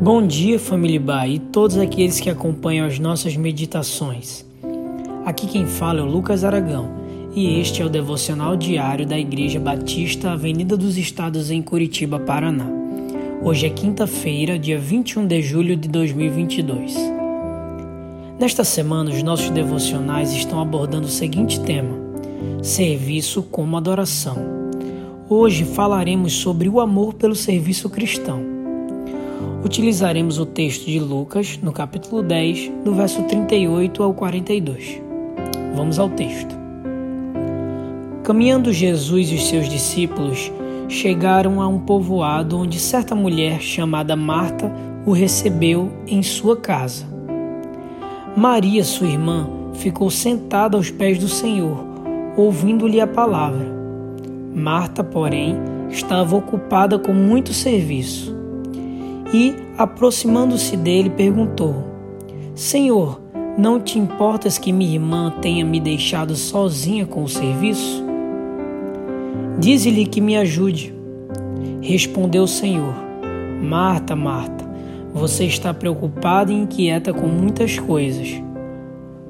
Bom dia, família Bai e todos aqueles que acompanham as nossas meditações. Aqui quem fala é o Lucas Aragão e este é o devocional diário da Igreja Batista Avenida dos Estados em Curitiba, Paraná. Hoje é quinta-feira, dia 21 de julho de 2022. Nesta semana, os nossos devocionais estão abordando o seguinte tema: Serviço como adoração. Hoje falaremos sobre o amor pelo serviço cristão. Utilizaremos o texto de Lucas, no capítulo 10, do verso 38 ao 42. Vamos ao texto. Caminhando Jesus e os seus discípulos chegaram a um povoado onde certa mulher chamada Marta o recebeu em sua casa. Maria, sua irmã, ficou sentada aos pés do Senhor, ouvindo-lhe a palavra. Marta, porém, estava ocupada com muito serviço e, aproximando-se dele, perguntou: Senhor, não te importas que minha irmã tenha me deixado sozinha com o serviço? Dize-lhe que me ajude. Respondeu o Senhor: Marta, Marta, você está preocupada e inquieta com muitas coisas,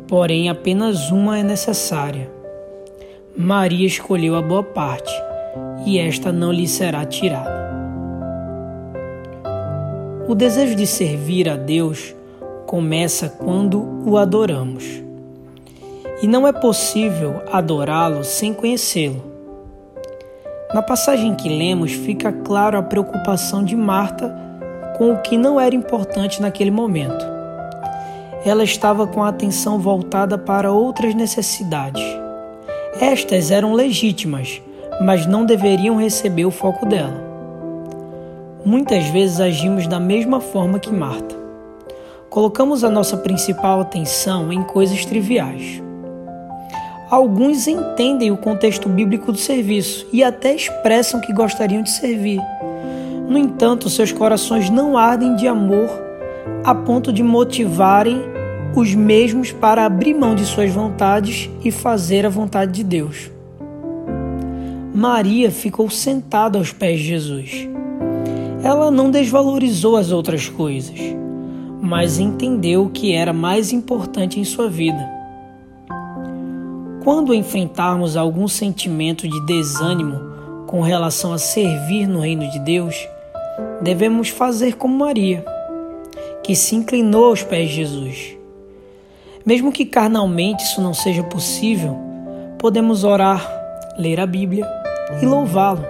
porém apenas uma é necessária. Maria escolheu a boa parte, e esta não lhe será tirada. O desejo de servir a Deus começa quando o adoramos. E não é possível adorá-lo sem conhecê-lo. Na passagem que lemos, fica claro a preocupação de Marta com o que não era importante naquele momento. Ela estava com a atenção voltada para outras necessidades. Estas eram legítimas, mas não deveriam receber o foco dela. Muitas vezes agimos da mesma forma que Marta. Colocamos a nossa principal atenção em coisas triviais. Alguns entendem o contexto bíblico do serviço e até expressam que gostariam de servir. No entanto, seus corações não ardem de amor a ponto de motivarem os mesmos para abrir mão de suas vontades e fazer a vontade de Deus. Maria ficou sentada aos pés de Jesus ela não desvalorizou as outras coisas, mas entendeu o que era mais importante em sua vida. Quando enfrentarmos algum sentimento de desânimo com relação a servir no reino de Deus, devemos fazer como Maria, que se inclinou aos pés de Jesus. Mesmo que carnalmente isso não seja possível, podemos orar, ler a Bíblia e louvá-lo.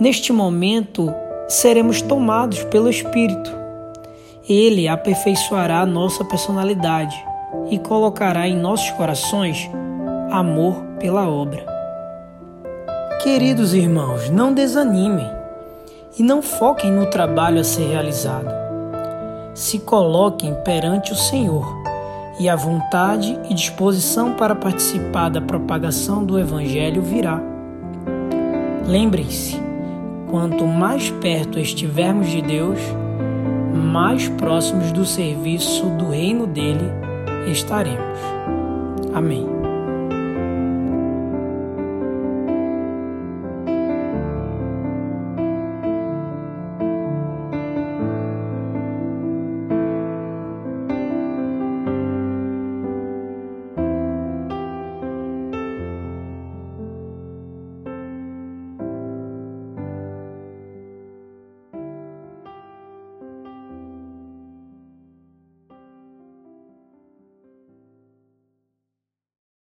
Neste momento, seremos tomados pelo Espírito. Ele aperfeiçoará nossa personalidade e colocará em nossos corações amor pela obra. Queridos irmãos, não desanimem e não foquem no trabalho a ser realizado. Se coloquem perante o Senhor e a vontade e disposição para participar da propagação do Evangelho virá. Lembrem-se, quanto mais perto estivermos de Deus, mais próximos do serviço do reino dele estaremos. Amém.